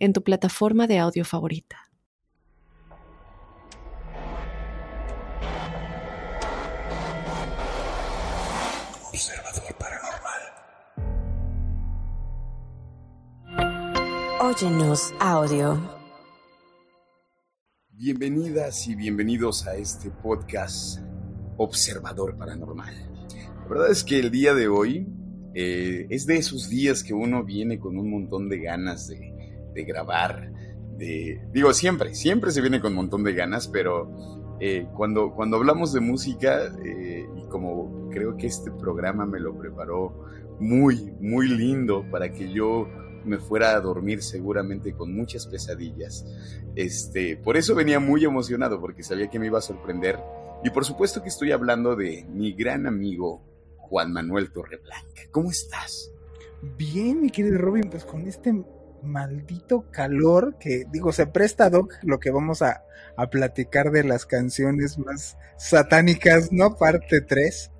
en tu plataforma de audio favorita. Observador paranormal. Óyenos audio. Bienvenidas y bienvenidos a este podcast Observador Paranormal. La verdad es que el día de hoy eh, es de esos días que uno viene con un montón de ganas de, de grabar. De, digo, siempre, siempre se viene con un montón de ganas, pero eh, cuando, cuando hablamos de música, eh, y como creo que este programa me lo preparó muy, muy lindo para que yo me fuera a dormir seguramente con muchas pesadillas. Este, por eso venía muy emocionado porque sabía que me iba a sorprender. Y por supuesto que estoy hablando de mi gran amigo Juan Manuel Torreblanca. ¿Cómo estás? Bien, mi querido Robin, pues con este maldito calor que digo, se presta Doc lo que vamos a, a platicar de las canciones más satánicas, ¿no? Parte 3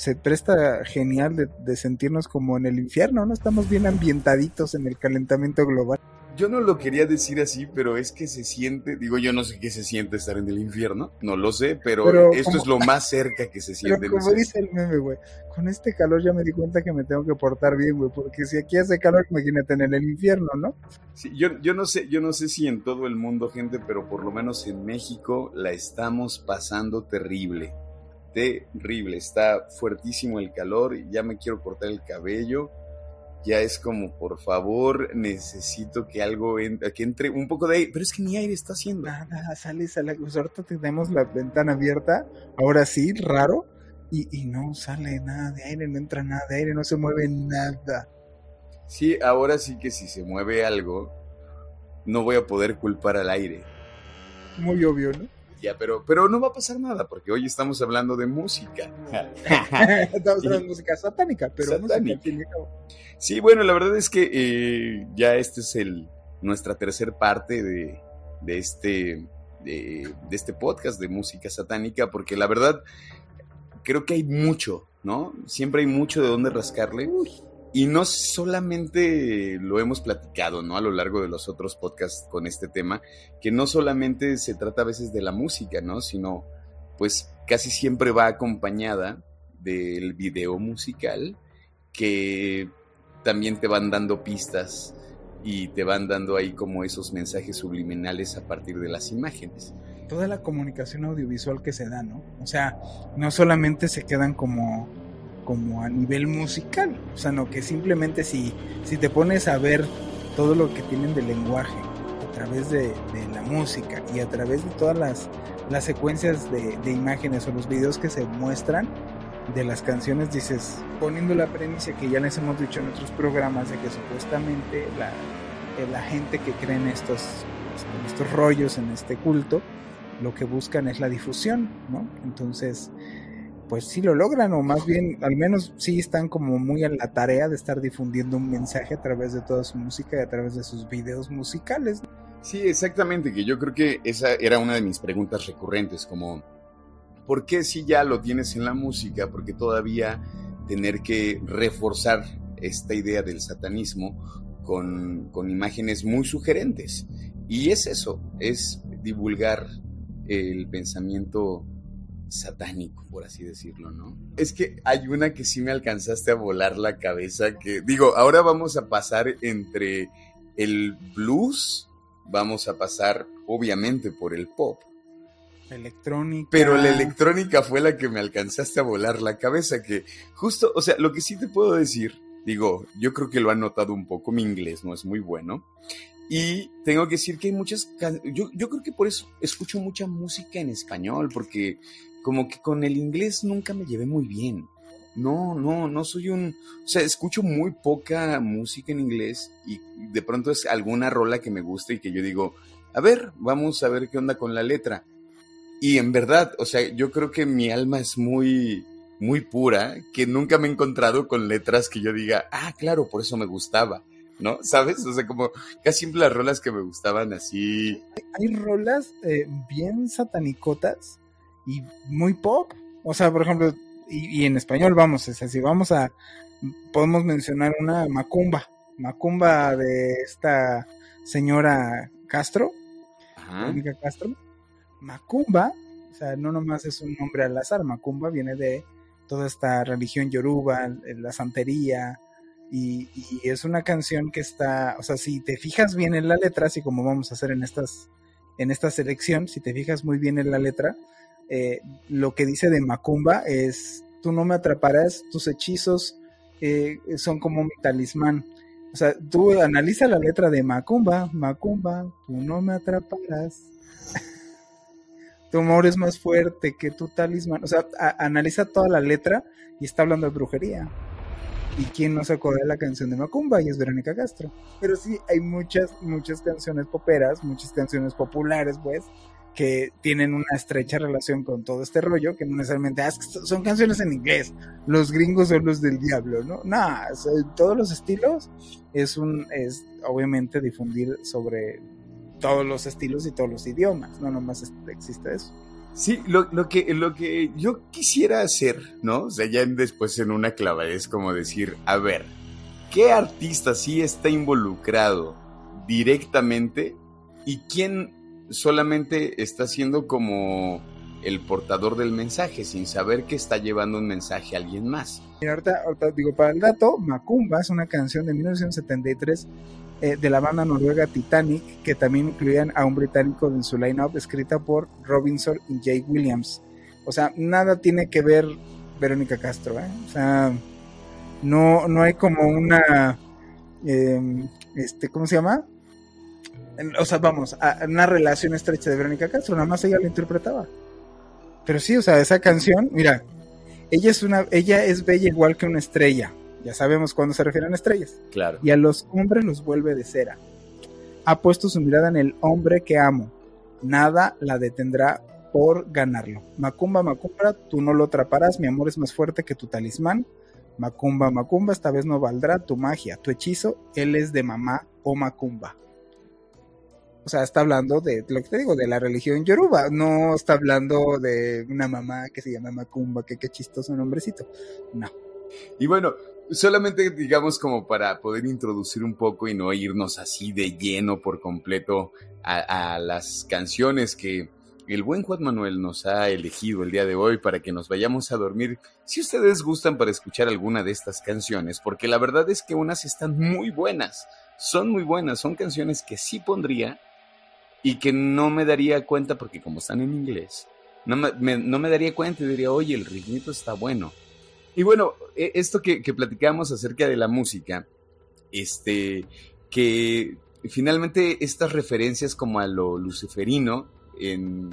se presta genial de, sentirnos como en el infierno, ¿no? Estamos bien ambientaditos en el calentamiento global. Yo no lo quería decir así, pero es que se siente, digo, yo no sé qué se siente estar en el infierno, no lo sé, pero, esto es lo más cerca que se siente. Pero como dice el meme, güey, con este calor ya me di cuenta que me tengo que portar bien, güey, porque si aquí hace calor, imagínate en el infierno, ¿no? Sí, yo, yo no sé, yo no sé si en todo el mundo, gente, pero por lo menos en México la estamos pasando terrible terrible, está fuertísimo el calor, ya me quiero cortar el cabello, ya es como, por favor, necesito que algo entre, que entre un poco de aire, pero es que ni aire está haciendo. Nada, sale, sale, pues ahorita tenemos la ventana abierta, ahora sí, raro, y, y no sale nada de aire, no entra nada de aire, no se mueve nada. Sí, ahora sí que si se mueve algo, no voy a poder culpar al aire. Muy obvio, ¿no? Pero, pero no va a pasar nada porque hoy estamos hablando de música. estamos hablando de música satánica, pero satánica. Sí, bueno, la verdad es que eh, ya este es el nuestra tercera parte de, de este de, este podcast de música satánica porque la verdad creo que hay mucho, ¿no? Siempre hay mucho de dónde rascarle. Y no solamente lo hemos platicado, ¿no? A lo largo de los otros podcasts con este tema, que no solamente se trata a veces de la música, ¿no? Sino, pues casi siempre va acompañada del video musical que también te van dando pistas y te van dando ahí como esos mensajes subliminales a partir de las imágenes. Toda la comunicación audiovisual que se da, ¿no? O sea, no solamente se quedan como como a nivel musical, o sea, no que simplemente si, si te pones a ver todo lo que tienen de lenguaje a través de, la música y a través de todas las, las secuencias de, imágenes o los videos que se muestran de las canciones, dices, poniendo la premisa que ya les hemos dicho en otros programas de que supuestamente la, eh, la gente que cree en estos, en estos rollos, en este culto, lo que buscan es la difusión, ¿no? Entonces, pues sí lo logran, o más bien, al menos sí están como muy en la tarea de estar difundiendo un mensaje a través de toda su música y a través de sus videos musicales. Sí, exactamente, que yo creo que esa era una de mis preguntas recurrentes, como, ¿por qué si ya lo tienes en la música? Porque todavía tener que reforzar esta idea del satanismo con, con imágenes muy sugerentes. Y es eso, es divulgar el pensamiento satánico, por así decirlo, ¿no? Es que hay una que sí me alcanzaste a volar la cabeza, que digo, ahora vamos a pasar entre el blues, vamos a pasar obviamente por el pop. Electrónica. Pero la electrónica fue la que me alcanzaste a volar la cabeza, que justo, o sea, lo que sí te puedo decir, digo, yo creo que lo han notado un poco, mi inglés no es muy bueno, y tengo que decir que hay muchas, yo, yo creo que por eso escucho mucha música en español, porque como que con el inglés nunca me llevé muy bien. No, no, no soy un, o sea, escucho muy poca música en inglés y de pronto es alguna rola que me gusta y que yo digo, a ver, vamos a ver qué onda con la letra. Y en verdad, o sea, yo creo que mi alma es muy, muy pura, que nunca me he encontrado con letras que yo diga, ah, claro, por eso me gustaba, ¿no? ¿Sabes? O sea, como casi siempre las rolas que me gustaban así. Hay rolas eh, bien satanicotas y muy pop. O sea, por ejemplo, y, en español, vamos, es así, vamos a, podemos mencionar una Macumba, Macumba de esta señora Castro, Mónica Castro. Macumba, o sea, no nomás es un nombre al azar, Macumba viene de toda esta religión yoruba, la santería, y, es una canción que está, o sea, si te fijas bien en la letra, así como vamos a hacer en estas, en esta selección, si te fijas muy bien en la letra, eh, lo que dice de Macumba es, tú no me atraparás, tus hechizos eh, son como mi talismán. O sea, tú analiza la letra de Macumba, Macumba, tú no me atraparás, tu amor es más fuerte que tu talismán. O sea, analiza toda la letra y está hablando de brujería. ¿Y quién no se acuerda de la canción de Macumba? Y es Verónica Castro. Pero sí, hay muchas, muchas canciones poperas, muchas canciones populares, pues, que tienen una estrecha relación con todo este rollo, que no necesariamente ah, son canciones en inglés, los gringos son los del diablo, ¿no? Nada, todos los estilos es un, es obviamente difundir sobre todos los estilos y todos los idiomas, no nomás existe eso. Sí, lo, lo, que, lo que yo quisiera hacer, ¿no? O sea, ya después en una clava es como decir, a ver, ¿qué artista sí está involucrado directamente y quién solamente está siendo como el portador del mensaje sin saber que está llevando un mensaje a alguien más? Ahorita, ahorita digo, para el dato, Macumba es una canción de 1973 eh, de la banda noruega Titanic, que también incluían a un británico en su line-up, escrita por Robinson y Jay Williams. O sea, nada tiene que ver Verónica Castro, ¿eh? O sea, no, no hay como una, em, este, ¿cómo se llama? O sea, vamos, a, una relación estrecha de Verónica Castro, nada más ella la interpretaba. Pero sí, o sea, esa canción, mira, ella es una, ella es bella igual que una estrella. Ya sabemos cuándo se refieren a estrellas. Claro. Y a los hombres los vuelve de cera. Ha puesto su mirada en el hombre que amo. Nada la detendrá por ganarlo. Macumba, Macumba, tú no lo atraparás, mi amor es más fuerte que tu talismán. Macumba, Macumba, esta vez no valdrá tu magia, tu hechizo, él es de mamá o Macumba. O sea, está hablando de lo que te digo, de la religión yoruba, no está hablando de una mamá que se llama Macumba, que qué chistoso nombrecito. No. Y bueno, solamente digamos como para poder introducir un poco y no irnos así de lleno por completo a, las canciones que el buen Juan Manuel nos ha elegido el día de hoy para que nos vayamos a dormir. Si ustedes gustan para escuchar alguna de estas canciones, porque la verdad es que unas están muy buenas, son muy buenas, son canciones que sí pondría y que no me daría cuenta porque como están en inglés, no me, no me daría cuenta y diría, oye, el ritmito está bueno. Y bueno, e, esto que, platicamos acerca de la música, este, que finalmente estas referencias como a lo luciferino en,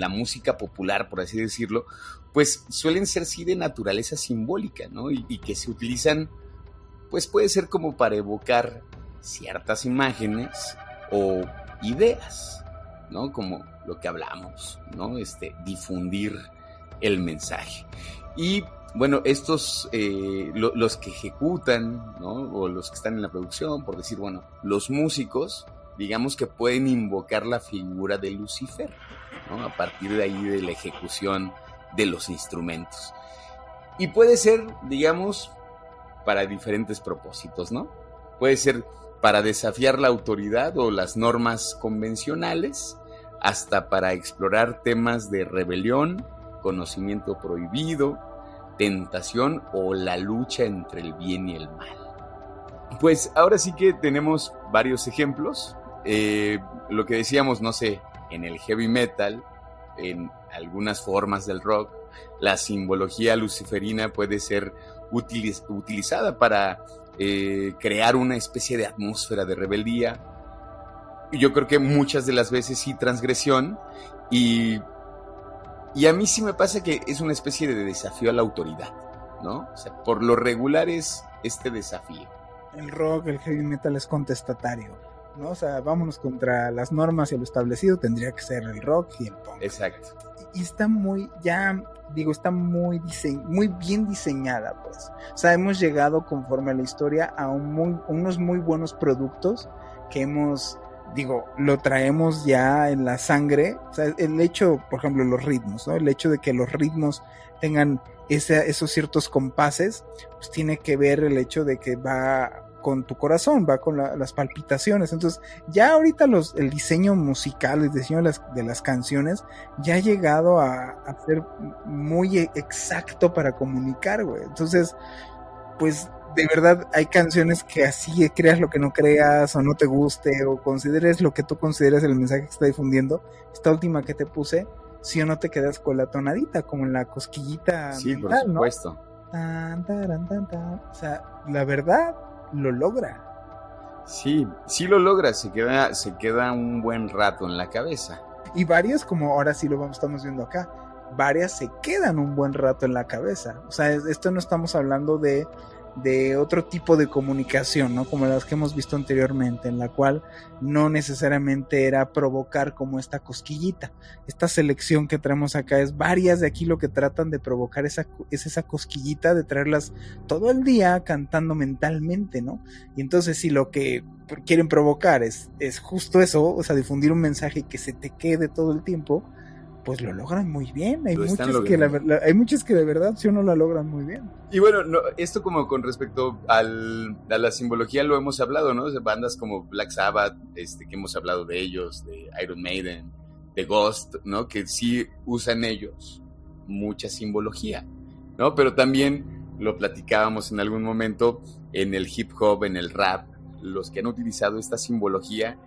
la música popular, por así decirlo, pues suelen ser sí de naturaleza simbólica, ¿no? Y, que se utilizan, pues puede ser como para evocar ciertas imágenes o ideas, ¿no? Como lo que hablamos, ¿no? Este, difundir el mensaje. Y bueno, estos, eh, los que ejecutan, ¿no? O los que están en la producción, por decir, bueno, los músicos, digamos que pueden invocar la figura de Lucifer, ¿no? A partir de ahí de la ejecución de los instrumentos. Y puede ser, digamos, para diferentes propósitos, ¿no? Puede ser para desafiar la autoridad o las normas convencionales, hasta para explorar temas de rebelión, conocimiento prohibido, tentación o la lucha entre el bien y el mal. Pues ahora sí que tenemos varios ejemplos. Eh, lo que decíamos, no sé, en el heavy metal, en algunas formas del rock, la simbología luciferina puede ser utilizada para eh, crear una especie de atmósfera de rebeldía. Yo creo que muchas de las veces sí transgresión y y a mí sí me pasa que es una especie de desafío a la autoridad, ¿no? O sea, por lo regular es este desafío. El rock, el heavy metal es contestatario. ¿no? O sea, vámonos contra las normas y lo establecido, tendría que ser el rock y el punk. Exacto. Y está muy, ya, digo, está muy, muy bien diseñada, pues. O sea, hemos llegado conforme a la historia a unos muy buenos productos que hemos, digo, lo traemos ya en la sangre. O sea, el hecho, por ejemplo, los ritmos, ¿no? El hecho de que los ritmos tengan esos ciertos compases, pues tiene que ver el hecho de que va con tu corazón, va con las palpitaciones. Entonces, ya ahorita los, el diseño musical, el diseño de las, de las canciones, ya ha llegado a, a, ser muy e, exacto para comunicar, güey. Entonces, pues de verdad hay canciones que así creas lo que no creas o no te guste o consideres lo que tú consideres el mensaje que está difundiendo. Esta última que te puse, si o no te quedas con la tonadita, como en la cosquillita. Sí, por supuesto. O sea, la verdad lo logra. Sí, sí lo logra, se queda, se queda un buen rato en la cabeza. Y varias, como ahora sí lo vamos, estamos viendo acá, varias se quedan un buen rato en la cabeza. O sea, esto no estamos hablando de de otro tipo de comunicación, ¿no? Como las que hemos visto anteriormente, en la cual no necesariamente era provocar como esta cosquillita. Esta selección que traemos acá es varias de aquí lo que tratan de provocar esa, es esa cosquillita, de traerlas todo el día cantando mentalmente, ¿no? Y entonces si lo que quieren provocar es, es justo eso, o sea, difundir un mensaje que se te quede todo el tiempo, pues lo logran muy bien. Hay muchos que hay muchos que de verdad sí no la logran muy bien. Y bueno, esto como con respecto al, a la simbología lo hemos hablado, ¿no? De bandas como Black Sabbath, este, que hemos hablado de ellos, de Iron Maiden, de Ghost, ¿no? Que sí usan ellos mucha simbología, ¿no? Pero también lo platicábamos en algún momento en el hip hop, en el rap, los que han utilizado esta simbología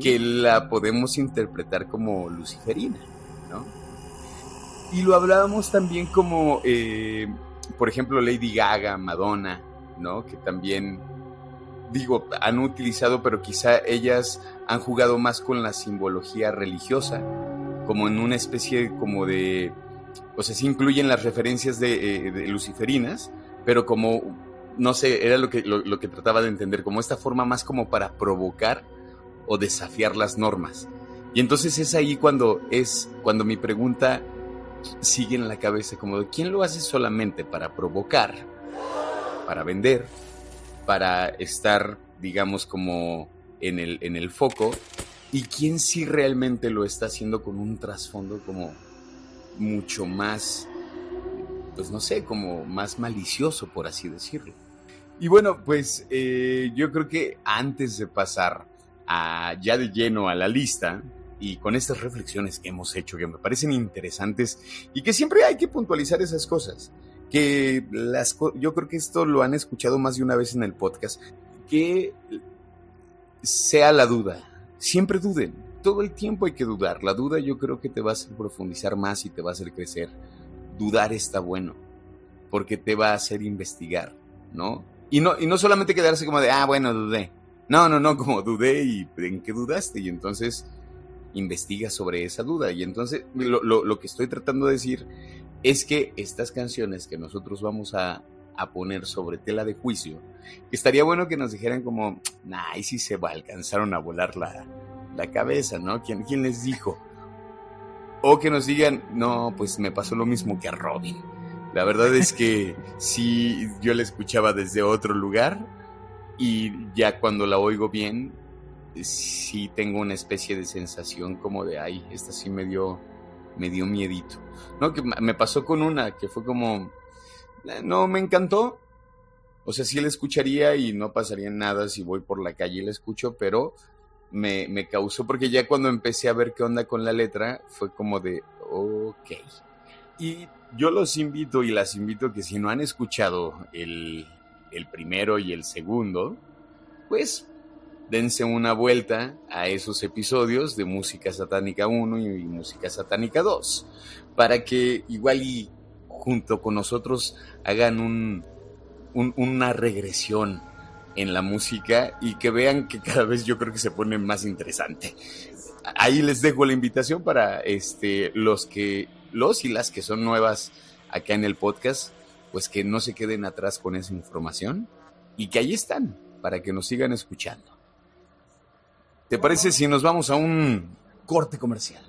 que la podemos interpretar como luciferina. Y lo hablábamos también como, eh, por ejemplo, Lady Gaga, Madonna, ¿no? Que también, digo, han utilizado, pero quizá ellas han jugado más con la simbología religiosa, como en una especie como de, o sea, sí incluyen las referencias de, eh, luciferinas, pero como, no sé, era lo que, lo que trataba de entender, como esta forma más como para provocar o desafiar las normas. Y entonces es ahí cuando es cuando mi pregunta sigue en la cabeza como de quién lo hace solamente para provocar, para vender, para estar, digamos, como en el, en el foco, y quién sí realmente lo está haciendo con un trasfondo como mucho más, pues no sé, como más malicioso, por así decirlo. Y bueno, pues eh, yo creo que antes de pasar a, ya de lleno a la lista, y con estas reflexiones que hemos hecho, que me parecen interesantes y que siempre hay que puntualizar esas cosas, que las, yo creo que esto lo han escuchado más de una vez en el podcast, que sea la duda, siempre duden, todo el tiempo hay que dudar, la duda yo creo que te va a hacer profundizar más y te va a hacer crecer, dudar está bueno, porque te va a hacer investigar, ¿no? Y no, y no solamente quedarse como de, ah, bueno, dudé. No, no, no, como dudé y en qué dudaste. Y entonces investiga sobre esa duda. Y entonces lo, que estoy tratando de decir es que estas canciones que nosotros vamos a, poner sobre tela de juicio, estaría bueno que nos dijeran como, nah, y si se va, alcanzaron a volar la, la cabeza, ¿no? ¿Quién, ¿Quién les dijo? O que nos digan, no, pues me pasó lo mismo que a Robin. La verdad es que sí, yo la escuchaba desde otro lugar y ya cuando la oigo bien, sí tengo una especie de sensación como de, ay, esta sí me dio, me dio miedito. No, que me pasó con una que fue como, eh, no, me encantó. O sea, sí la escucharía y no pasaría nada si voy por la calle y la escucho, pero me, me causó, porque ya cuando empecé a ver qué onda con la letra, fue como de, ok. Y yo los invito y las invito que si no han escuchado el, el primero y el segundo, pues dense una vuelta a esos episodios de Música Satánica 1 y Música Satánica 2, para que igual y junto con nosotros hagan un, una regresión en la música y que vean que cada vez yo creo que se pone más interesante. Ahí les dejo la invitación para este, los que, los y las que son nuevas acá en el podcast, pues que no se queden atrás con esa información y que ahí están para que nos sigan escuchando. ¿Te parece si nos vamos a un corte comercial?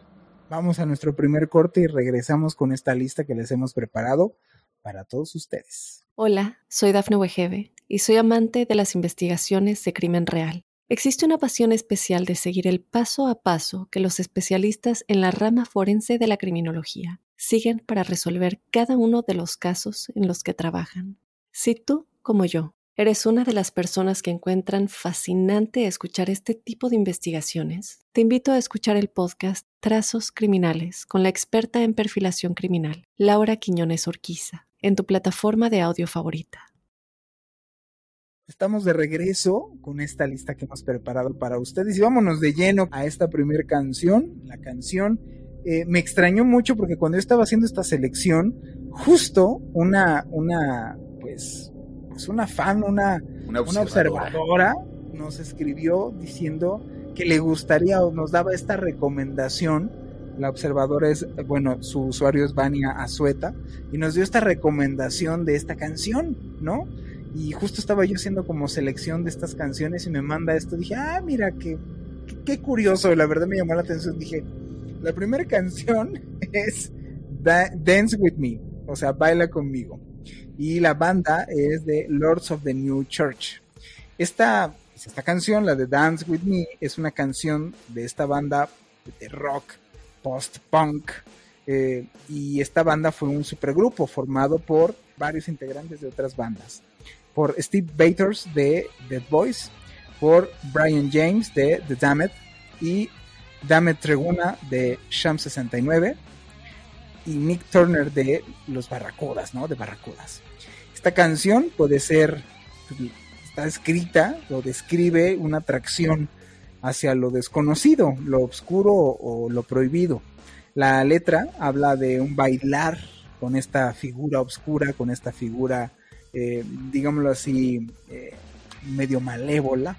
Vamos a nuestro primer corte y regresamos con esta lista que les hemos preparado para todos ustedes. Hola, soy Dafne Wegebe y soy amante de las investigaciones de crimen real. Existe una pasión especial de seguir el paso a paso que los especialistas en la rama forense de la criminología siguen para resolver cada uno de los casos en los que trabajan. Si tú, como yo, eres una de las personas que encuentran fascinante escuchar este tipo de investigaciones, te invito a escuchar el podcast Trazos Criminales con la experta en perfilación criminal, Laura Quiñones Orquiza, en tu plataforma de audio favorita. Estamos de regreso con esta lista que hemos preparado para ustedes y vámonos de lleno a esta primera canción. La canción eh, me extrañó mucho porque cuando yo estaba haciendo esta selección, justo una, una, pues, pues una fan, una, Una una observadora nos escribió diciendo que le gustaría o nos daba esta recomendación. La observadora es, bueno, su usuario es Vania Azueta y nos dio esta recomendación de esta canción, ¿no? Y justo estaba yo haciendo como selección de estas canciones y me manda esto. Dije, ah, mira, qué, qué, curioso. La verdad me llamó la atención. Dije, la primera canción es Da- Dance With Me, o sea, baila conmigo. Y la banda es de Lords of the New Church. Esta, esta canción, la de Dance With Me, es una canción de esta banda de rock post-punk. eh, y esta banda fue un supergrupo formado por varios integrantes de otras bandas. Por Steve Bators de Dead Boys, por Brian James de The Damned y Damet Treguna de Sham 69 y Nick Turner de Los Barracudas, ¿no? De Barracudas. Esta canción puede ser, está escrita o describe una atracción hacia lo desconocido, lo oscuro o lo prohibido. La letra habla de un bailar con esta figura oscura, con esta figura, eh, digámoslo así, eh, medio malévola,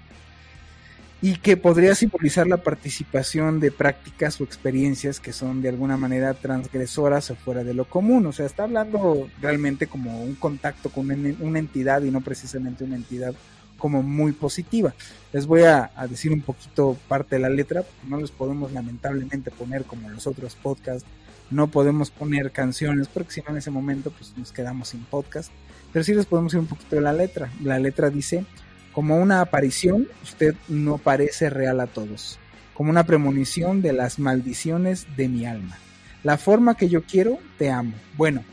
y que podría simbolizar la participación de prácticas o experiencias que son de alguna manera transgresoras o fuera de lo común. O sea, está hablando realmente como un contacto con una, entidad y no precisamente una entidad como muy positiva. Les voy a, decir un poquito parte de la letra, porque no les podemos lamentablemente poner como los otros podcasts, no podemos poner canciones, porque si no en ese momento pues nos quedamos sin podcast, pero sí les podemos decir un poquito de la letra. La letra dice, como una aparición, usted no parece real a todos, como una premonición de las maldiciones de mi alma. La forma que yo quiero, te amo. Bueno,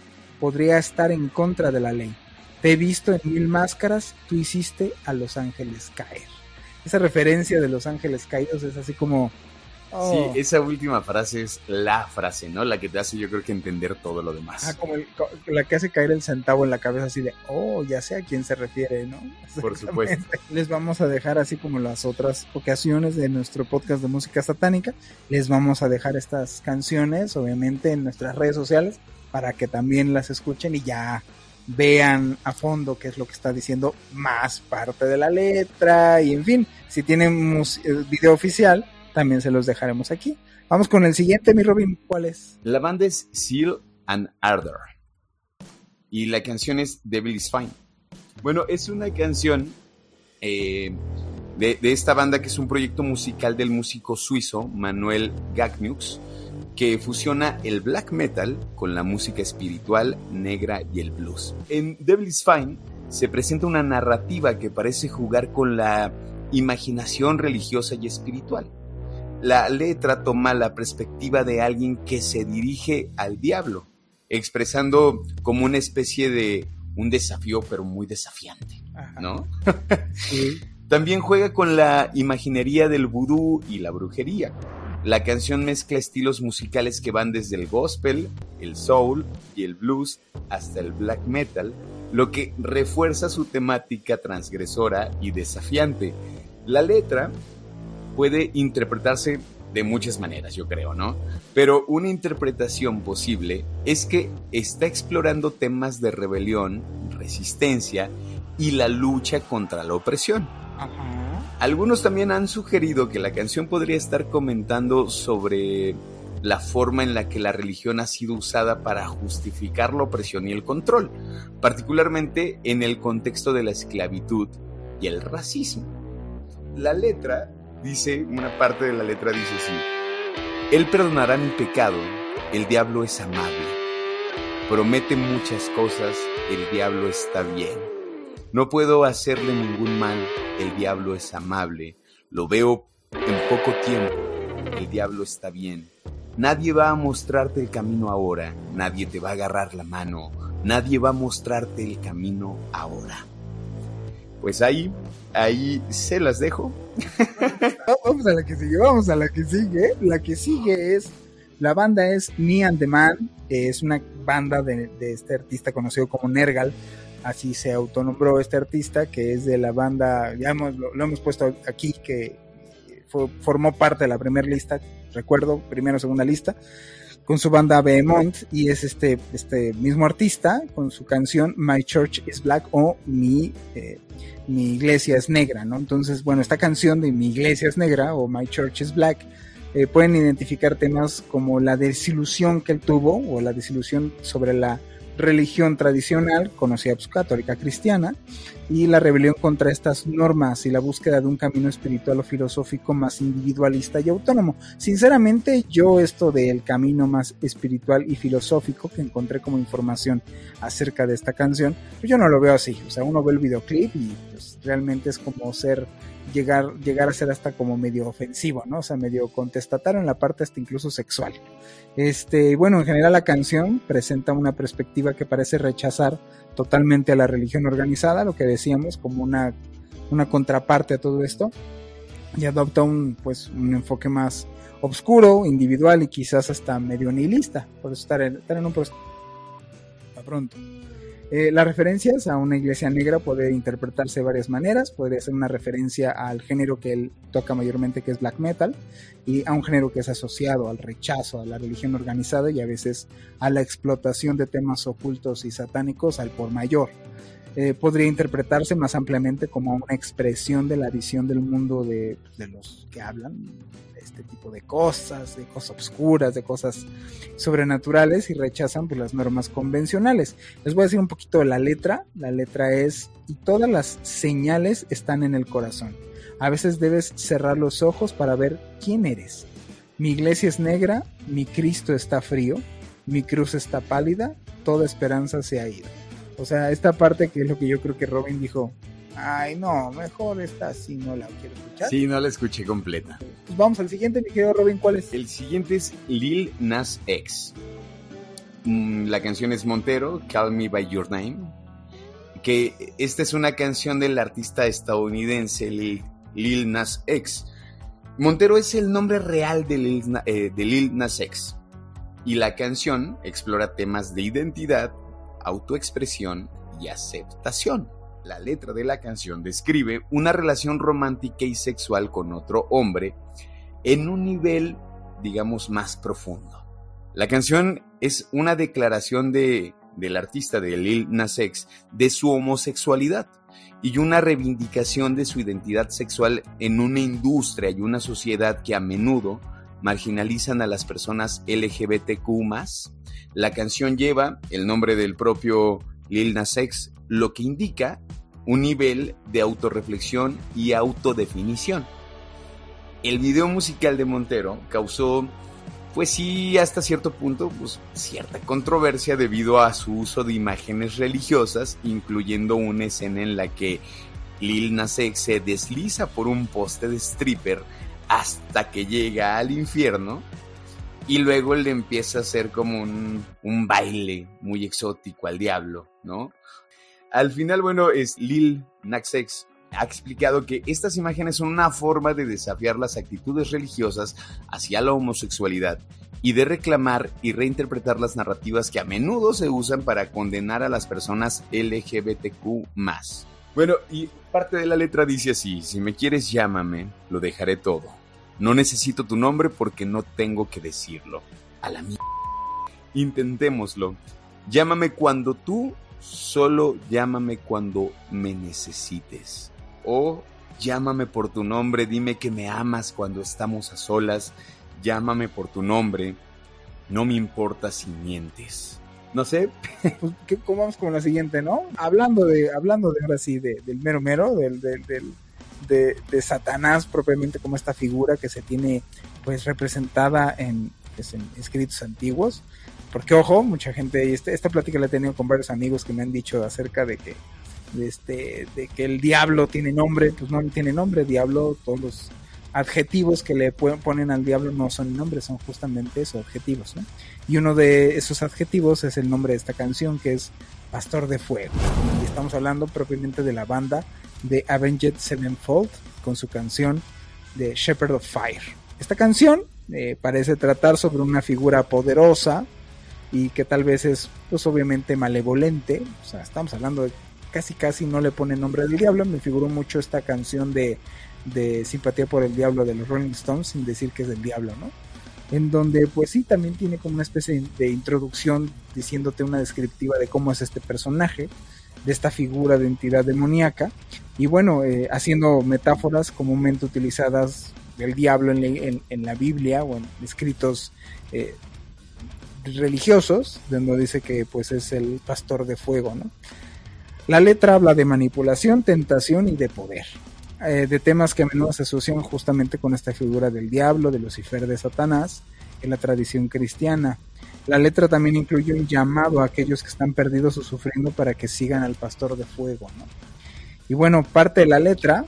podría estar en contra de la ley. Te he visto en mil máscaras, tú hiciste a los ángeles caer. Esa referencia de los ángeles caídos es así como... Oh. Sí, esa última frase es la frase, ¿no? La que te hace yo creo que entender todo lo demás. Ah, como el, la que hace caer el centavo en la cabeza así de, oh, ya sé a quién se refiere, ¿no? Por supuesto. Les vamos a dejar así como las otras ocasiones de nuestro podcast de música satánica, les vamos a dejar estas canciones, obviamente, en nuestras redes sociales, para que también las escuchen y ya vean a fondo qué es lo que está diciendo más parte de la letra y en fin, si tienen video oficial, también se los dejaremos aquí. Vamos con el siguiente, mi Robin, ¿cuál es? La banda es Seal and Ardor y la canción es Devil is Fine. Bueno, es una canción eh, de, de, esta banda que es un proyecto musical del músico suizo Manuel Gagnux que fusiona el black metal con la música espiritual, negra y el blues. En Devil is Fine se presenta una narrativa que parece jugar con la imaginación religiosa y espiritual. La letra toma la perspectiva de alguien que se dirige al diablo, expresando como una especie de un desafío pero muy desafiante, ¿no? Sí. También juega con la imaginería del vudú y la brujería. La canción mezcla estilos musicales que van desde el gospel, el soul y el blues hasta el black metal, lo que refuerza su temática transgresora y desafiante. La letra puede interpretarse de muchas maneras, yo creo, ¿no? Pero una interpretación posible es que está explorando temas de rebelión, resistencia y la lucha contra la opresión. Ajá. Algunos también han sugerido que la canción podría estar comentando sobre la forma en la que la religión ha sido usada para justificar la opresión y el control, particularmente en el contexto de la esclavitud y el racismo. La letra dice, una parte de la letra dice así, Él perdonará mi pecado, el diablo es amable, promete muchas cosas, el diablo está bien. No puedo hacerle ningún mal, el diablo es amable, lo veo en poco tiempo, el diablo está bien. Nadie va a mostrarte el camino ahora, nadie te va a agarrar la mano, nadie va a mostrarte el camino ahora. Pues ahí, ahí se las dejo. vamos a la que sigue, vamos a la que sigue. La que sigue es, la banda es and the Man, es una banda de, este artista conocido como Nergal, así se autonombró este artista, que es de la banda, ya hemos, lo, hemos puesto aquí, que formó parte de la primera lista, recuerdo, primera o segunda lista, con su banda Behemoth, y es este, este mismo artista con su canción My Church is Black o Mi, eh, Mi Iglesia es Negra, ¿no? Entonces, bueno, esta canción de Mi Iglesia es Negra o My Church is Black, eh, pueden identificar temas como la desilusión que él tuvo o la desilusión sobre la religión tradicional, conocida pues, católica cristiana, y la rebelión contra estas normas y la búsqueda de un camino espiritual o filosófico más individualista y autónomo. Sinceramente, yo esto del camino más espiritual y filosófico que encontré como información acerca de esta canción, pues yo no lo veo así. O sea, uno ve el videoclip y pues realmente es como ser llegar, llegar a ser hasta como medio ofensivo, ¿no? O sea, medio contestatario en la parte hasta incluso sexual. Este, bueno, en general la canción presenta una perspectiva que parece rechazar totalmente a la religión organizada, lo que decíamos, como una, una contraparte a todo esto, y adopta un, pues, un enfoque más oscuro, individual y quizás hasta medio nihilista, por estar en, estar en un proceso pronto. Eh, las referencias a una iglesia negra puede interpretarse de varias maneras. Podría ser una referencia al género que él toca mayormente, que es black metal, y a un género que es asociado al rechazo a la religión organizada y a veces a la explotación de temas ocultos y satánicos al por mayor. Eh, podría interpretarse más ampliamente como una expresión de la visión del mundo de, de los que hablan este tipo de cosas, de cosas oscuras, de cosas sobrenaturales y rechazan pues, las normas convencionales. Les voy a decir un poquito de la letra. La letra es, y todas las señales están en el corazón. A veces debes cerrar los ojos para ver quién eres. Mi iglesia es negra, mi Cristo está frío, mi cruz está pálida, toda esperanza se ha ido. O sea, esta parte que es lo que yo creo que Robin dijo, Ay, no, mejor esta así no la quiero escuchar. Sí, no la escuché completa. Pues vamos al siguiente, mi querido Robin, ¿cuál es? El siguiente es Lil Nas X. Mm, la canción es Montero, Call Me By Your Name. Que esta es una canción del artista estadounidense Lil, Nas X. Montero es el nombre real de Lil, eh, de Lil Nas X. Y la canción explora temas de identidad, autoexpresión y aceptación. La letra de la canción describe una relación romántica y sexual con otro hombre en un nivel, digamos, más profundo. La canción es una declaración de, del artista de Lil Nas X de su homosexualidad y una reivindicación de su identidad sexual en una industria y una sociedad que a menudo marginalizan a las personas LGBTQ. La canción lleva el nombre del propio Lil Nas X, lo que indica un nivel de autorreflexión y autodefinición. El video musical de Montero causó, pues sí, hasta cierto punto, pues, cierta controversia debido a su uso de imágenes religiosas, incluyendo una escena en la que Lil Nas X se desliza por un poste de stripper hasta que llega al infierno y luego le empieza a hacer como un, un baile muy exótico al diablo, ¿no? Al final, bueno, es Lil Naxex ha explicado que estas imágenes son una forma de desafiar las actitudes religiosas hacia la homosexualidad y de reclamar y reinterpretar las narrativas que a menudo se usan para condenar a las personas LGBTQ. Bueno, y parte de la letra dice así: Si me quieres, llámame, lo dejaré todo. No necesito tu nombre porque no tengo que decirlo. A la mierda. Intentémoslo. Llámame cuando tú Solo llámame cuando me necesites. O llámame por tu nombre, dime que me amas cuando estamos a solas. Llámame por tu nombre. No me importa si mientes. No sé. ¿cómo vamos con la siguiente, no? Hablando de, hablando de ahora sí, del mero mero, del, del, de, Satanás propiamente como esta figura que se tiene pues representada en, pues, escritos antiguos. Porque ojo, mucha gente, este, esta plática la he tenido con varios amigos que me han dicho acerca de que, este, de que el diablo tiene nombre, pues no tiene nombre, diablo, todos los adjetivos que le ponen al diablo no son nombres, son justamente esos adjetivos. Y uno de esos adjetivos es el nombre de esta canción que es Pastor de Fuego. Y estamos hablando propiamente de la banda de Avenged Sevenfold con su canción de Shepherd of Fire. Esta canción eh, parece tratar sobre una figura poderosa y que tal vez es pues obviamente malevolente. O sea, estamos hablando de casi casi no le pone nombre al diablo. Me figuró mucho esta canción de, de Simpatía por el Diablo de los Rolling Stones sin decir que es del diablo, ¿no? En donde pues sí también tiene como una especie de introducción diciéndote una descriptiva de cómo es este personaje, de esta figura de entidad demoníaca. Y bueno, eh, haciendo metáforas comúnmente utilizadas del diablo en, la Biblia o en escritos eh, religiosos, donde dice que pues es el pastor de fuego, ¿no? La letra habla de manipulación, tentación y de poder, eh, de temas que a menudo se asocian justamente con esta figura del diablo, de Lucifer, de Satanás, en la tradición cristiana. La letra también incluye un llamado a aquellos que están perdidos o sufriendo para que sigan al pastor de fuego, ¿no? Y bueno, parte de la letra,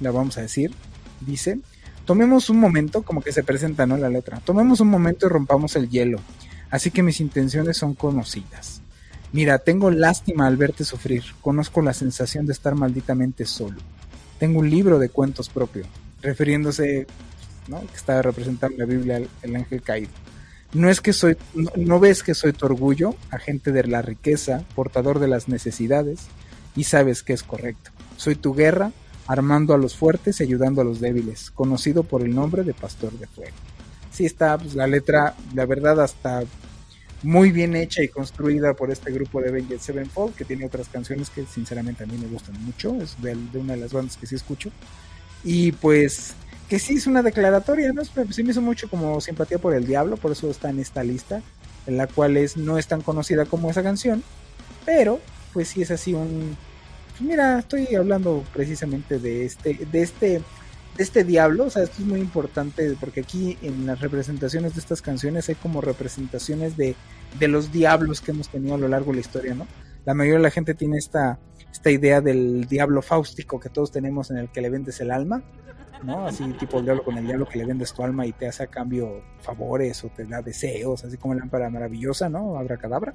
la vamos a decir, dice, tomemos un momento, como que se presenta, ¿no? La letra, tomemos un momento y rompamos el hielo así que mis intenciones son conocidas. Mira, tengo lástima al verte sufrir, conozco la sensación de estar malditamente solo. Tengo un libro de cuentos propio, refiriéndose, ¿no? que está representando en la Biblia el, ángel caído. No es que soy, no ves que soy tu orgullo, agente de la riqueza, portador de las necesidades, y sabes que es correcto. Soy tu guerra, armando a los fuertes y ayudando a los débiles, conocido por el nombre de Pastor de Fuego sí está pues, la letra, la verdad, hasta muy bien hecha y construida por este grupo de Avenged Sevenfold, que tiene otras canciones que sinceramente a mí me gustan mucho, es de, una de las bandas que sí escucho. Y pues que sí es una declaratoria, ¿no? Sí me hizo mucho como simpatía por el diablo, por eso está en esta lista, en la cual es, no es tan conocida como esa canción, pero pues sí es así un... Pues, mira, estoy hablando precisamente de este, de este este diablo, o sea, esto es muy importante porque aquí en las representaciones de estas canciones hay como representaciones de, de los diablos que hemos tenido a lo largo de la historia, ¿no? La mayoría de la gente tiene esta, esta idea del diablo fáustico que todos tenemos en el que le vendes el alma, ¿no? Así tipo diablo con el diablo que le vendes tu alma y te hace a cambio favores o te da deseos, así como lámpara maravillosa, ¿no? Abra cadabra.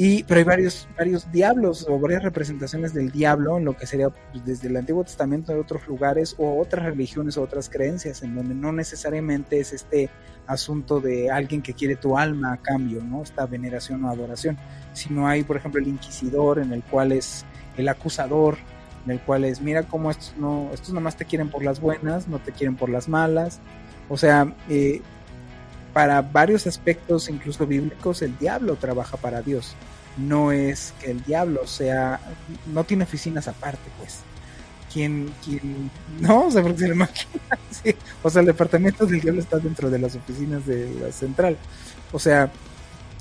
Y, pero hay varios, varios diablos o varias representaciones del diablo en lo que sería pues, desde el Antiguo Testamento de otros lugares o otras religiones o otras creencias, en donde no necesariamente es este asunto de alguien que quiere tu alma a cambio, ¿no? Esta veneración o adoración, sino hay, por ejemplo, el inquisidor, en el cual es el acusador, en el cual es, mira cómo estos no, estos nomás te quieren por las buenas, no te quieren por las malas. O sea, eh, para varios aspectos, incluso bíblicos, el diablo trabaja para Dios. No es que el diablo sea, no tiene oficinas aparte, pues. Quien, quien, no, o sea, porque se le sí. o sea, el departamento del diablo está dentro de las oficinas de la central. O sea,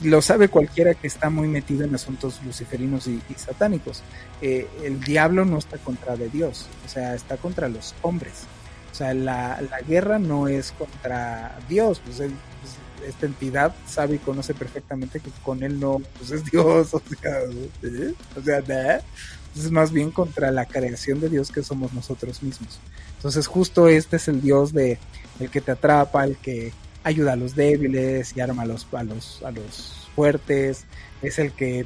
lo sabe cualquiera que está muy metido en asuntos luciferinos y, satánicos. Eh, el diablo no está contra de Dios, o sea, está contra los hombres. O sea, la, la guerra no es contra Dios, pues él esta entidad sabe y conoce perfectamente que con él no pues es Dios, o sea, ¿eh? o sea es más bien contra la creación de Dios que somos nosotros mismos. Entonces justo este es el Dios de el que te atrapa, el que ayuda a los débiles y arma a los, a los, a los fuertes, es el que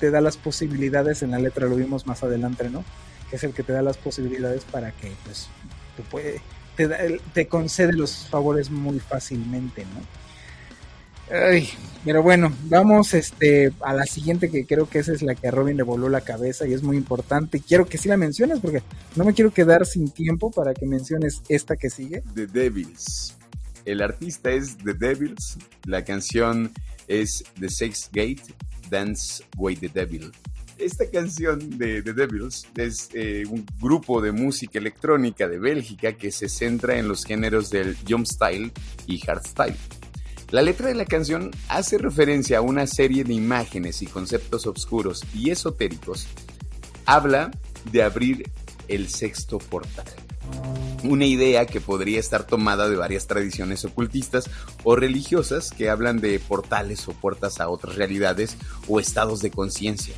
te da las posibilidades, en la letra lo vimos más adelante, ¿no? Es el que te da las posibilidades para que pues te puede, te, te concede los favores muy fácilmente, ¿no? Ay, pero bueno, vamos este, a la siguiente que creo que esa es la que a Robin le voló la cabeza y es muy importante. Quiero que sí la menciones porque no me quiero quedar sin tiempo para que menciones esta que sigue. The Devils. El artista es The Devils, la canción es The Sex Gate, Dance Way the Devil. Esta canción de The Devils es eh, un grupo de música electrónica de Bélgica que se centra en los géneros del jump style y hardstyle. La letra de la canción hace referencia a una serie de imágenes y conceptos oscuros y esotéricos. Habla de abrir el sexto portal. Una idea que podría estar tomada de varias tradiciones ocultistas o religiosas que hablan de portales o puertas a otras realidades o estados de conciencia.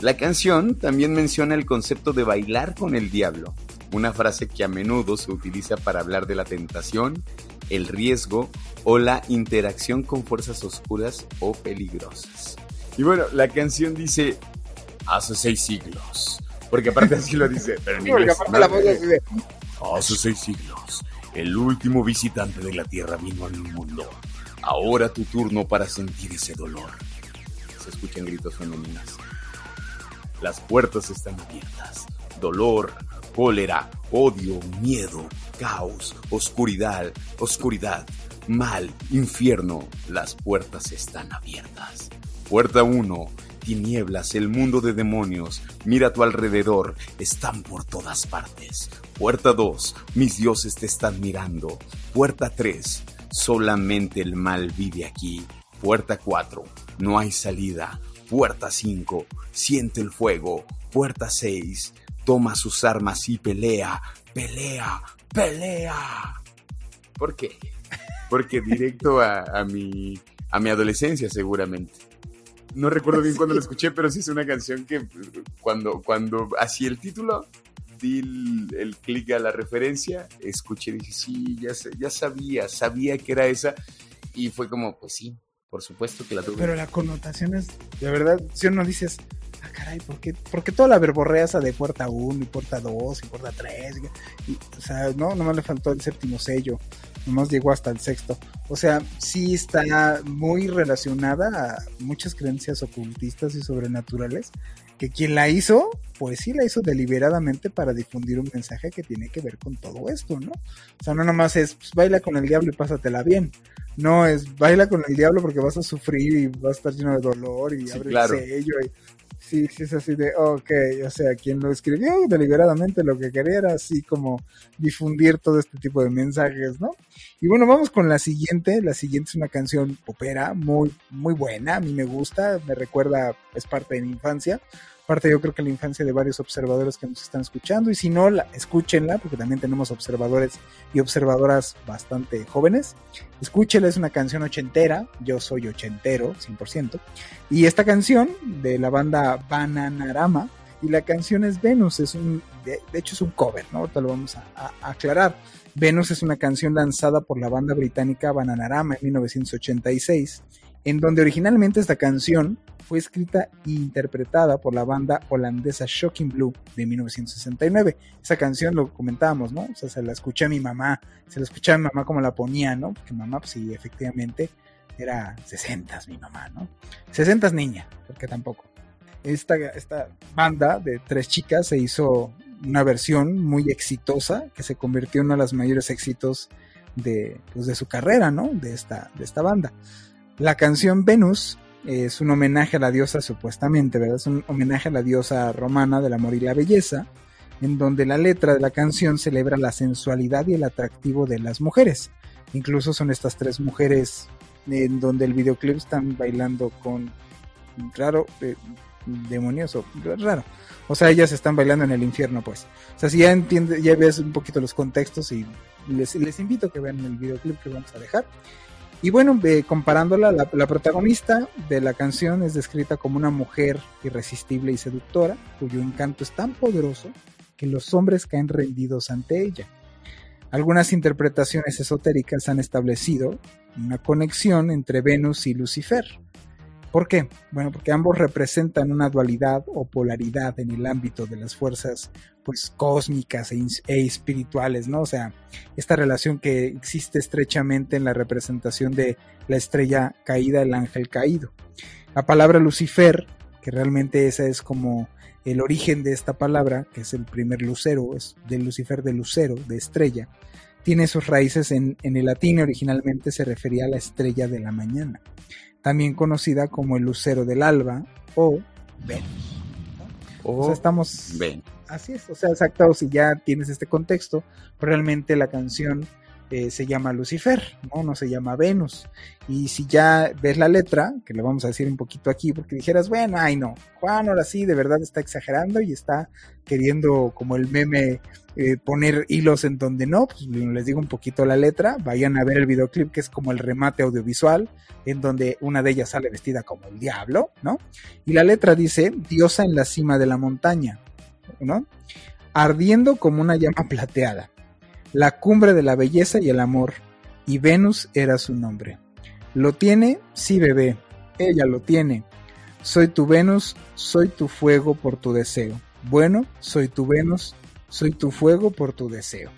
La canción también menciona el concepto de bailar con el diablo, una frase que a menudo se utiliza para hablar de la tentación, el riesgo o la interacción con fuerzas oscuras o peligrosas. Y bueno, la canción dice hace seis siglos, porque aparte así lo dice, pero en inglés. Hace seis siglos, el último visitante de la Tierra vino al mundo. Ahora tu turno para sentir ese dolor. Se escuchan gritos femeninas. Las puertas están abiertas. Dolor, cólera, odio, miedo, caos, oscuridad, oscuridad, mal, infierno. Las puertas están abiertas. Puerta 1. Tinieblas, el mundo de demonios. Mira a tu alrededor, están por todas partes. Puerta 2. Mis dioses te están mirando. Puerta 3. Solamente el mal vive aquí. Puerta 4. No hay salida. Puerta 5. Siente el fuego. Puerta 6 toma sus armas y pelea, pelea, pelea. ¿Por qué? Porque directo a, mi, a mi adolescencia seguramente. No recuerdo bien cuando lo escuché, pero sí es una canción que cuando, cuando hacía el título, di el, clic a la referencia, escuché y dije, sí, ya, ya sabía, sabía que era esa. Y fue como, pues sí, por supuesto que la tuve. Pero la connotación es, de verdad, si uno dices, ah, caray, ¿por qué, toda la verborrea esa de puerta 1 y puerta 2 y puerta 3? o sea, no, nomás le faltó el séptimo sello, nomás llegó hasta el sexto. O sea, sí está muy relacionada a muchas creencias ocultistas y sobrenaturales, que quien la hizo, pues sí la hizo deliberadamente para difundir un mensaje que tiene que ver con todo esto, ¿no? O sea, no nomás es, pues, baila con el diablo y pásatela bien. No es, baila con el diablo porque vas a sufrir y vas a estar lleno de dolor y abre el sello y sí, sí es así de, ok, o sea, quien lo escribió deliberadamente lo que quería era así como difundir todo este tipo de mensajes, ¿no? Y bueno, vamos con la siguiente, la siguiente es una canción opera muy, muy buena, a mí me gusta, me recuerda, es parte de mi infancia, parte yo creo que la infancia de varios observadores que nos están escuchando y si no, la, escúchenla porque también tenemos observadores y observadoras bastante jóvenes. Escúchenla, es una canción ochentera, yo soy ochentero, 100%, y esta canción de la banda Bananarama y la canción es Venus, es un, de, hecho es un cover, ¿no? Ahorita lo vamos a aclarar. Venus es una canción lanzada por la banda británica Bananarama en 1986 en donde originalmente esta canción fue escrita e interpretada por la banda holandesa Shocking Blue de 1969. Esa canción lo comentábamos, ¿no? O sea, se la escuché a mi mamá, se la escuché a mi mamá como la ponía, ¿no? Porque mamá, pues sí, efectivamente era 60 mi mamá, ¿no? 60 niña, porque tampoco. Esta, esta banda de tres chicas se hizo una versión muy exitosa que se convirtió en uno de los mayores éxitos de, pues, de su carrera, ¿no? De esta, de esta banda. La canción Venus es un homenaje a la diosa, supuestamente, ¿verdad? Es un homenaje a la diosa romana del amor y la belleza, en donde la letra de la canción celebra la sensualidad y el atractivo de las mujeres. Incluso son estas tres mujeres en donde el videoclip están bailando con raro, eh, demonioso, raro. O sea, ellas están bailando en el infierno, pues. O sea, si ya entiendes, ya ves un poquito los contextos y les, les invito a que vean el videoclip que vamos a dejar. Y bueno, comparándola, la, protagonista de la canción es descrita como una mujer irresistible y seductora, cuyo encanto es tan poderoso que los hombres caen rendidos ante ella. Algunas interpretaciones esotéricas han establecido una conexión entre Venus y Lucifer, ¿Por qué? Bueno, porque ambos representan una dualidad o polaridad en el ámbito de las fuerzas pues cósmicas e, e, espirituales, ¿no? O sea, esta relación que existe estrechamente en la representación de la estrella caída, el ángel caído. La palabra Lucifer, que realmente esa es como el origen de esta palabra, que es el primer lucero, es del Lucifer de lucero, de estrella, tiene sus raíces en, el latín originalmente se refería a la estrella de la mañana también conocida como el lucero del alba o Venus. o sea, estamos... Así es, o sea, exacto, si ya tienes este contexto, realmente la canción eh, se llama Lucifer, ¿no? no se llama Venus. Y si ya ves la letra, que le vamos a decir un poquito aquí, porque dijeras, bueno, ay no, Juan ahora sí de verdad está exagerando y está queriendo como el meme eh, poner hilos en donde no, pues les digo un poquito la letra, vayan a ver el videoclip que es como el remate audiovisual, en donde una de ellas sale vestida como el diablo, ¿no? Y la letra dice, diosa en la cima de la montaña, ¿no? Ardiendo como una llama plateada la cumbre de la belleza y el amor, y Venus era su nombre. ¿Lo tiene? Sí, bebé, ella lo tiene. Soy tu Venus, soy tu fuego por tu deseo. Bueno, soy tu Venus, soy tu fuego por tu deseo.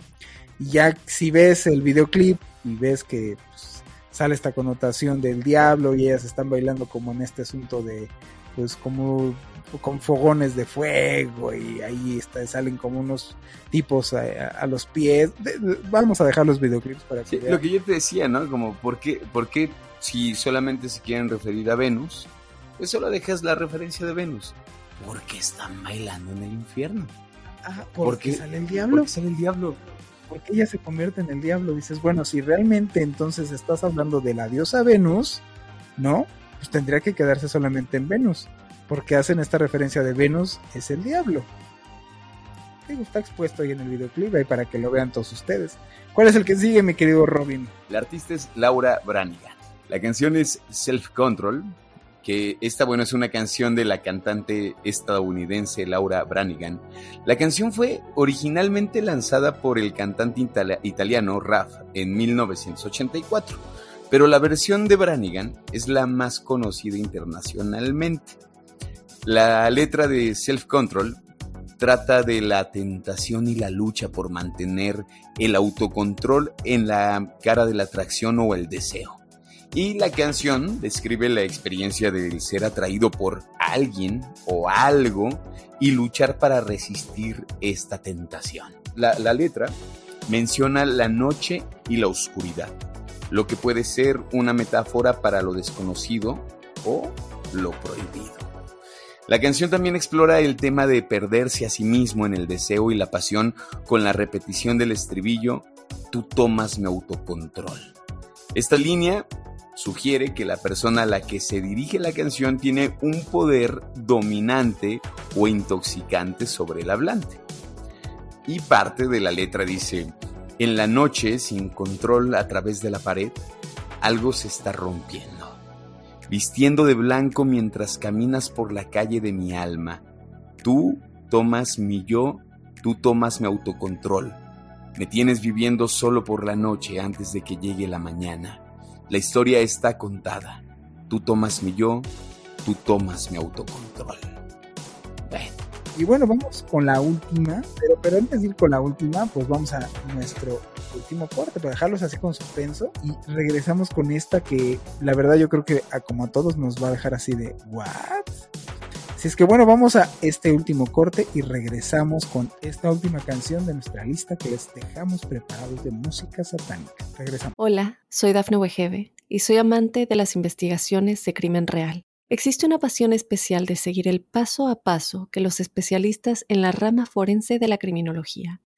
Y ya si ves el videoclip y ves que pues, sale esta connotación del diablo y ellas están bailando como en este asunto de, pues como con fogones de fuego y ahí está, salen como unos tipos a, los pies. vamos a dejar los videoclips para que Lo que yo te decía, ¿no? Como, ¿por qué, ¿por qué si solamente se quieren referir a Venus, pues solo dejas la referencia de Venus? Porque están bailando en el infierno. Ah, porque, sale el diablo. Porque sale el diablo. Porque ella se convierte en el diablo. Dices, bueno, si realmente entonces estás hablando de la diosa Venus, ¿no? Pues tendría que quedarse solamente en Venus porque hacen esta referencia de Venus es el diablo. está expuesto ahí en el videoclip ahí para que lo vean todos ustedes. ¿Cuál es el que sigue, mi querido Robin? La artista es Laura Branigan. La canción es Self Control, que esta, bueno, es una canción de la cantante estadounidense Laura Branigan. La canción fue originalmente lanzada por el cantante italiano Raf en 1984, pero la versión de Branigan es la más conocida internacionalmente. La letra de Self Control trata de la tentación y la lucha por mantener el autocontrol en la cara de la atracción o el deseo. Y la canción describe la experiencia de ser atraído por alguien o algo y luchar para resistir esta tentación. La, la letra menciona la noche y la oscuridad, lo que puede ser una metáfora para lo desconocido o lo prohibido. La canción también explora el tema de perderse a sí mismo en el deseo y la pasión con la repetición del estribillo, tú tomas mi autocontrol. Esta línea sugiere que la persona a la que se dirige la canción tiene un poder dominante o intoxicante sobre el hablante. Y parte de la letra dice, en la noche, sin control a través de la pared, algo se está rompiendo vistiendo de blanco mientras caminas por la calle de mi alma. Tú tomas mi yo, tú tomas mi autocontrol. Me tienes viviendo solo por la noche antes de que llegue la mañana. La historia está contada. Tú tomas mi yo, tú tomas mi autocontrol. Y bueno, vamos con la última, pero, pero antes de ir con la última, pues vamos a nuestro último corte para dejarlos así con suspenso y regresamos con esta que la verdad yo creo que como a todos nos va a dejar así de ¿what? Si es que bueno, vamos a este último corte y regresamos con esta última canción de nuestra lista que les dejamos preparados de música satánica. Regresamos. Hola, soy Dafne Wegebe y soy amante de las investigaciones de crimen real. Existe una pasión especial de seguir el paso a paso que los especialistas en la rama forense de la criminología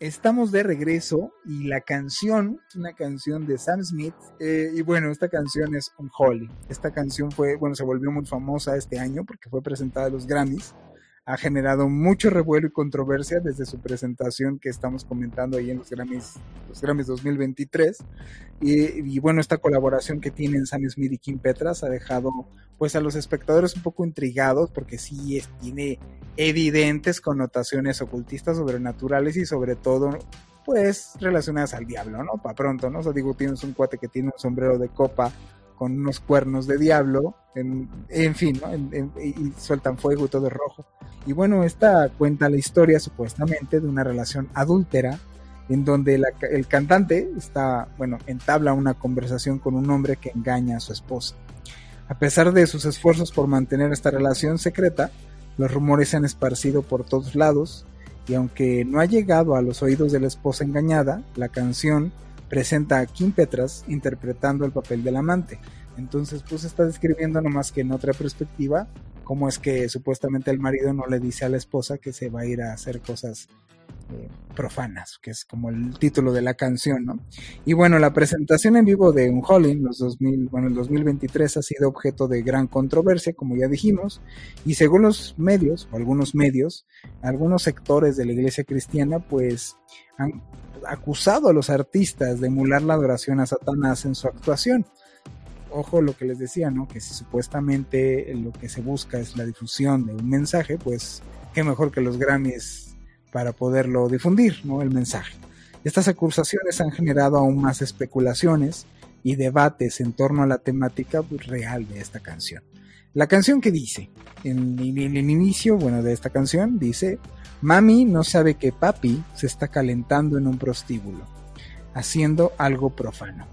Estamos de regreso y la canción es una canción de Sam Smith eh, y bueno, esta canción es Unholy. Esta canción fue, bueno, se volvió muy famosa este año porque fue presentada a los Grammys ha generado mucho revuelo y controversia desde su presentación que estamos comentando ahí en los Grammys, los Grammys 2023. Y, bueno, esta colaboración que tienen Sam Smith y Kim Petras ha dejado pues a los espectadores un poco intrigados porque sí tiene evidentes connotaciones ocultistas, sobrenaturales y sobre todo pues relacionadas al diablo, ¿no? Para pronto, ¿no? O sea, digo, tienes un cuate que tiene un sombrero de copa con unos cuernos de diablo, en, fin, y sueltan fuego y todo rojo. Y bueno, esta cuenta la historia supuestamente de una relación adúltera en donde el cantante está, bueno, entabla una conversación con un hombre que engaña a su esposa. A pesar de sus esfuerzos por mantener esta relación secreta, Los rumores se han esparcido por todos lados y aunque no ha llegado a los oídos de la esposa engañada, la canción presenta a Kim Petras interpretando el papel del amante. Entonces, pues está describiendo nomás que en otra perspectiva, cómo es que supuestamente el marido no le dice a la esposa que se va a ir a hacer cosas profanas, que es como el título de la canción, ¿no? Y bueno, la presentación en vivo de Unholy, los 2000, bueno, el 2023 ha sido objeto de gran controversia, como ya dijimos, y según los medios, o algunos medios, algunos sectores de la iglesia cristiana, pues han acusado a los artistas de emular la adoración a Satanás en su actuación. Ojo lo que les decía, ¿no? Que si supuestamente lo que se busca es la difusión de un mensaje, pues qué mejor que los Grammys para poderlo difundir, ¿no? El mensaje. Estas acusaciones han generado aún más especulaciones y debates en torno a la temática real de esta canción. La canción que dice, en, el inicio, bueno, de esta canción, dice, Mami no sabe que papi se está calentando en un prostíbulo, haciendo algo profano.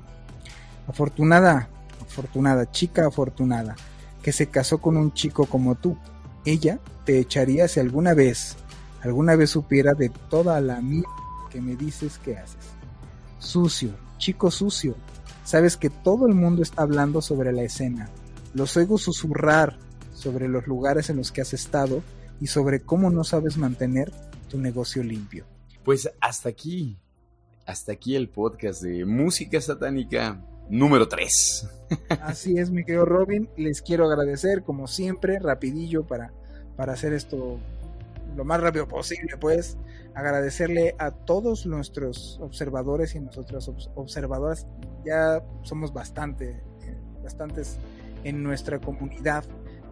Afortunada, afortunada, chica afortunada, que se casó con un chico como tú. Ella te echaría si alguna vez alguna vez supiera de toda la mierda que me dices que haces. Sucio, chico sucio, sabes que todo el mundo está hablando sobre la escena. Los oigo susurrar sobre los lugares en los que has estado y sobre cómo no sabes mantener tu negocio limpio. Pues hasta aquí, hasta aquí el podcast de música satánica número 3. Así es, mi querido Robin. Les quiero agradecer, como siempre, rapidillo para, para hacer esto lo más rápido posible, pues agradecerle a todos nuestros observadores y nosotras observadoras. Ya somos bastante, eh, bastantes en nuestra comunidad.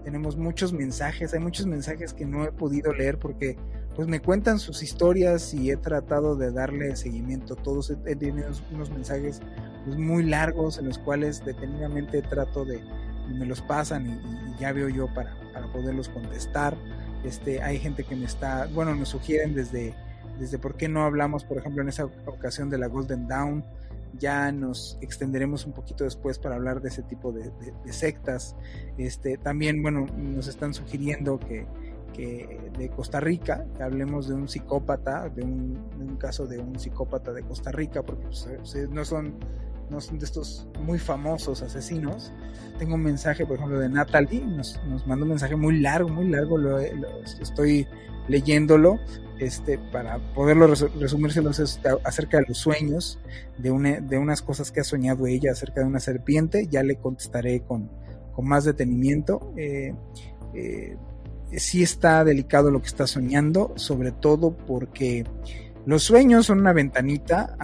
Tenemos muchos mensajes, hay muchos mensajes que no he podido leer porque pues me cuentan sus historias y he tratado de darle seguimiento. Todos he, tenido unos mensajes pues, muy largos en los cuales detenidamente trato de, me los pasan y, ya veo yo para, para poderlos contestar. Este, hay gente que me está, bueno, nos sugieren desde, desde por qué no hablamos, por ejemplo, en esa ocasión de la Golden Dawn. Ya nos extenderemos un poquito después para hablar de ese tipo de, sectas. Este, también, bueno, nos están sugiriendo que, de Costa Rica, que hablemos de un psicópata, de un, caso de un psicópata de Costa Rica, porque pues, no son no de estos muy famosos asesinos. Tengo un mensaje, por ejemplo, de Natalie, nos, nos mandó un mensaje muy largo, muy largo, lo, estoy leyéndolo este, para poderlo resumírselo acerca de los sueños, de, una, de unas cosas que ha soñado ella acerca de una serpiente, ya le contestaré con, con más detenimiento. Eh, eh, sí está delicado lo que está soñando, sobre todo porque los sueños son una ventanita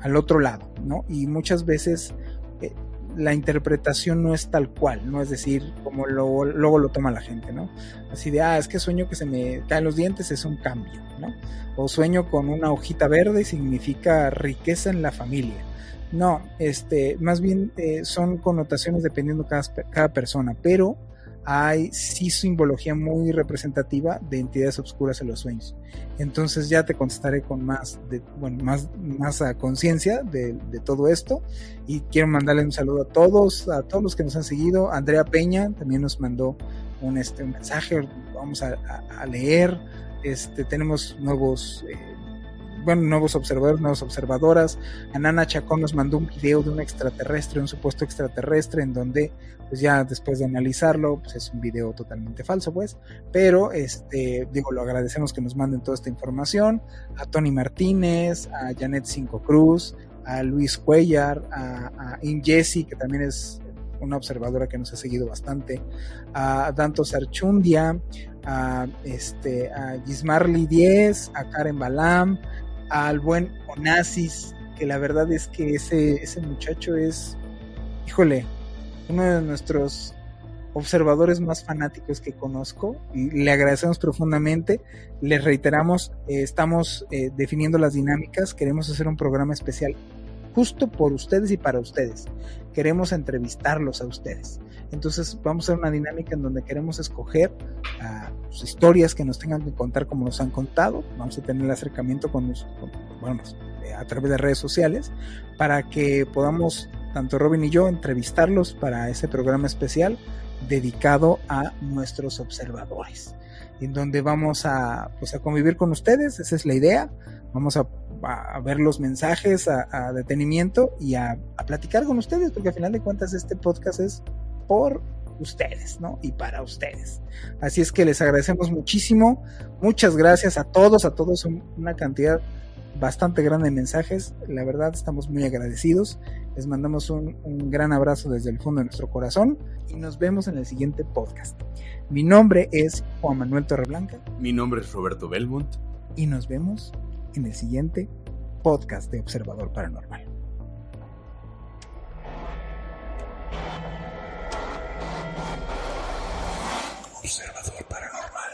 al otro lado, ¿no? Y muchas veces eh, la interpretación no es tal cual, ¿no? Es decir, como luego, luego lo toma la gente, ¿no? Así de, ah, es que sueño que se me caen los dientes, es un cambio, ¿no? O sueño con una hojita verde significa riqueza en la familia. No, este, más bien eh, son connotaciones dependiendo cada, cada persona, pero hay sí simbología muy representativa de entidades oscuras en los sueños. Entonces ya te contestaré con más, de, bueno, más, más a conciencia de, todo esto. Y quiero mandarle un saludo a todos, a todos los que nos han seguido. Andrea Peña también nos mandó un, este, mensaje, vamos a, leer. Este, tenemos nuevos eh, bueno, nuevos observadores, nuevas observadoras. Anana Chacón nos mandó un video de un extraterrestre, un supuesto extraterrestre, en donde, pues ya después de analizarlo, pues es un video totalmente falso, pues. Pero, este, digo, lo agradecemos que nos manden toda esta información. A Tony Martínez, a Janet Cinco Cruz, a Luis Cuellar, a, In Jesse, que también es una observadora que nos ha seguido bastante, a Danto Sarchundia, a, este, a Gismarly 10, a Karen Balam, al buen Onassis, que la verdad es que ese, ese muchacho es, híjole, uno de nuestros observadores más fanáticos que conozco y le agradecemos profundamente. Les reiteramos, eh, estamos eh, definiendo las dinámicas, queremos hacer un programa especial justo por ustedes y para ustedes. Queremos entrevistarlos a ustedes. Entonces vamos a hacer una dinámica en donde queremos escoger uh, historias que nos tengan que contar como nos han contado. Vamos a tener el acercamiento con, bueno, eh, a través de redes sociales para que podamos, tanto Robin y yo, entrevistarlos para ese programa especial dedicado a nuestros observadores. En donde vamos a, pues, a convivir con ustedes, esa es la idea. Vamos a, ver los mensajes a, a detenimiento y a, a, platicar con ustedes, porque al final de cuentas este podcast es por ustedes, ¿no? Y para ustedes. Así es que les agradecemos muchísimo. Muchas gracias a todos, a todos, una cantidad bastante grande de mensajes. La verdad, estamos muy agradecidos. Les mandamos un, un, gran abrazo desde el fondo de nuestro corazón y nos vemos en el siguiente podcast. Mi nombre es Juan Manuel Torreblanca. Mi nombre es Roberto Belmont. Y nos vemos en el siguiente podcast de Observador Paranormal. Observador Paranormal.